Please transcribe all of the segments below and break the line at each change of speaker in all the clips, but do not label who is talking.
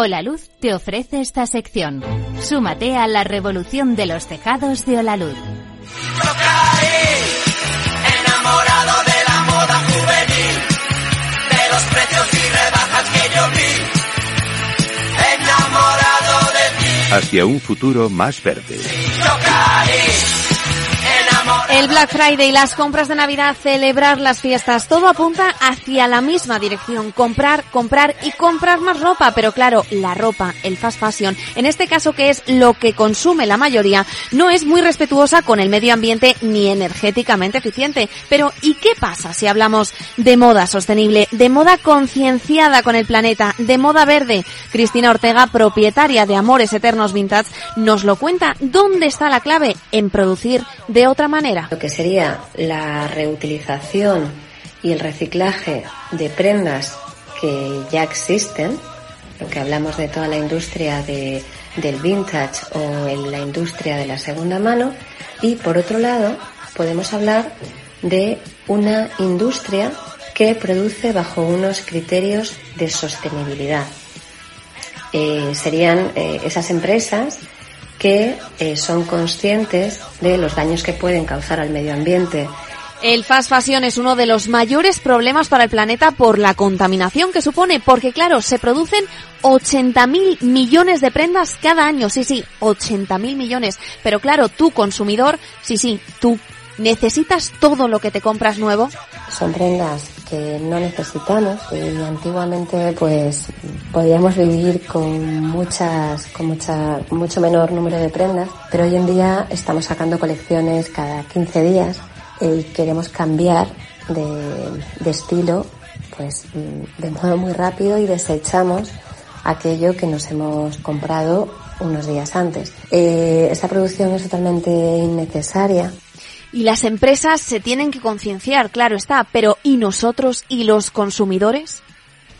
Olaluz te ofrece esta sección. Súmate a la revolución de los tejados de Olaluz.
enamorado de la moda juvenil, de los precios y rebajas que yo vi, enamorado de ti.
Hacia un futuro más verde.
Yo caí.
El Black Friday, las compras de Navidad, celebrar las fiestas, todo apunta hacia la misma dirección. Comprar, comprar y comprar más ropa. Pero claro, la ropa, el fast fashion, en este caso que es lo que consume la mayoría, no es muy respetuosa con el medio ambiente ni energéticamente eficiente. Pero ¿y qué pasa si hablamos de moda sostenible, de moda concienciada con el planeta, de moda verde? Cristina Ortega, propietaria de Amores Eternos Vintage, nos lo cuenta. ¿Dónde está la clave? En producir de otra manera.
Lo que sería la reutilización y el reciclaje de prendas que ya existen, lo que hablamos de toda la industria de, del vintage o en la industria de la segunda mano, y por otro lado podemos hablar de una industria que produce bajo unos criterios de sostenibilidad. Eh, serían eh, esas empresas que eh, son conscientes de los daños que pueden causar al medio ambiente.
El fast fashion es uno de los mayores problemas para el planeta por la contaminación que supone, porque claro, se producen 80.000 millones de prendas cada año, sí, sí, 80.000 millones. Pero claro, tú consumidor, sí, sí, tú necesitas todo lo que te compras nuevo.
Son prendas que no necesitamos y antiguamente pues podíamos vivir con muchas con mucha mucho menor número de prendas pero hoy en día estamos sacando colecciones cada 15 días y queremos cambiar de, estilo pues de modo muy rápido y desechamos aquello que nos hemos comprado unos días antes. Eh, esta producción es totalmente innecesaria
y las empresas se tienen que concienciar, claro está, pero ¿y nosotros y los consumidores?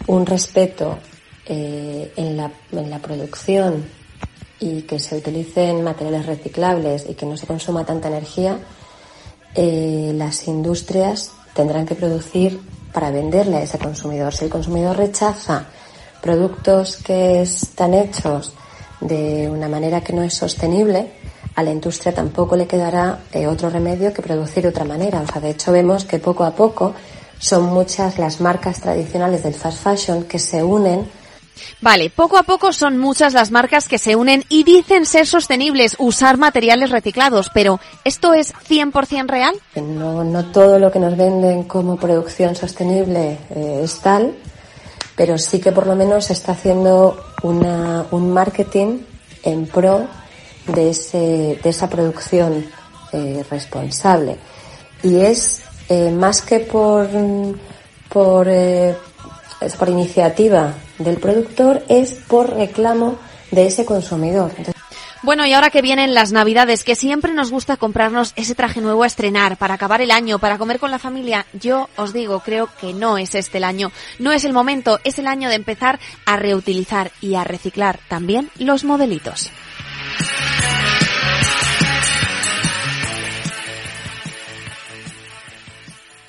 Un respeto eh, en, la, en la producción y que se utilicen materiales reciclables y que no se consuma tanta energía, eh, las industrias tendrán que producir para venderle a ese consumidor. Si el consumidor rechaza productos que están hechos de una manera que no es sostenible, a la industria tampoco le quedará eh, otro remedio que producir de otra manera. O sea, de hecho vemos que poco a poco son muchas las marcas tradicionales del fast fashion que se unen
Vale, poco a poco son muchas las marcas que se unen y dicen ser sostenibles, usar materiales reciclados, pero ¿esto es 100% real?
No, no todo lo que nos venden como producción sostenible eh, es tal, pero sí que por lo menos se está haciendo una, un marketing en pro de, ese, de esa producción eh, responsable. Y es eh, más que por, por, eh, por iniciativa del productor, es por reclamo de ese consumidor.
Bueno, y ahora que vienen las Navidades, que siempre nos gusta comprarnos ese traje nuevo a estrenar para acabar el año, para comer con la familia, yo os digo, creo que no es este el año, no es el momento, es el año de empezar a reutilizar y a reciclar también los modelitos.